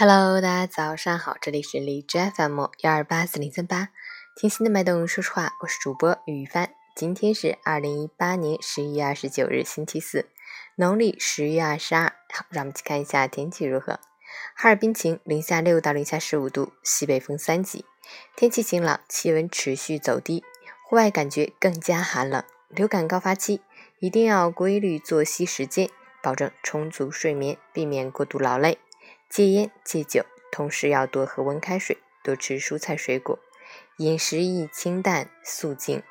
Hello，大家早上好，这里是荔枝 FM 幺二八四零三八，听心的脉动说实话，我是主播雨帆。今天是二零一八年十一月二十九日，星期四，农历十月二十二。好，让我们去看一下天气如何。哈尔滨晴，零下六到零下十五度，西北风三级，天气晴朗，气温持续走低，户外感觉更加寒冷。流感高发期，一定要规律作息时间，保证充足睡眠，避免过度劳累。戒烟戒酒，同时要多喝温开水，多吃蔬菜水果，饮食宜清淡素净，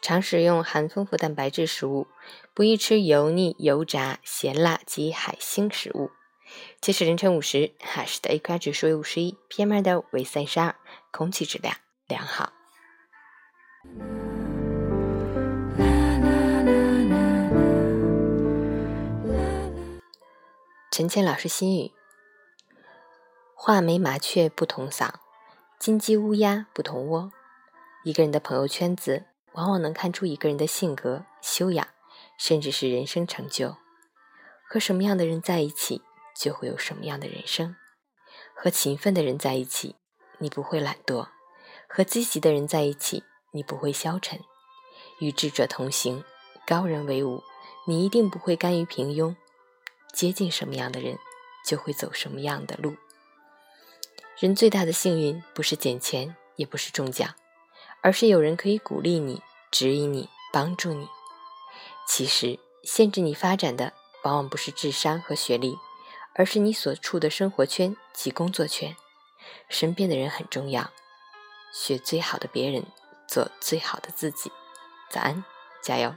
常食用含丰富蛋白质食物，不宜吃油腻、油炸、咸辣及海腥食物。截止凌晨五时，哈市的 AQI 指数为五十一，PM 二点五为三十二，空气质量良好。陈倩老师心语。画眉麻雀不同嗓，金鸡乌鸦不同窝。一个人的朋友圈子，往往能看出一个人的性格、修养，甚至是人生成就。和什么样的人在一起，就会有什么样的人生。和勤奋的人在一起，你不会懒惰；和积极的人在一起，你不会消沉。与智者同行，高人为伍，你一定不会甘于平庸。接近什么样的人，就会走什么样的路。人最大的幸运，不是捡钱，也不是中奖，而是有人可以鼓励你、指引你、帮助你。其实，限制你发展的，往往不是智商和学历，而是你所处的生活圈及工作圈。身边的人很重要，学最好的别人，做最好的自己。早安，加油！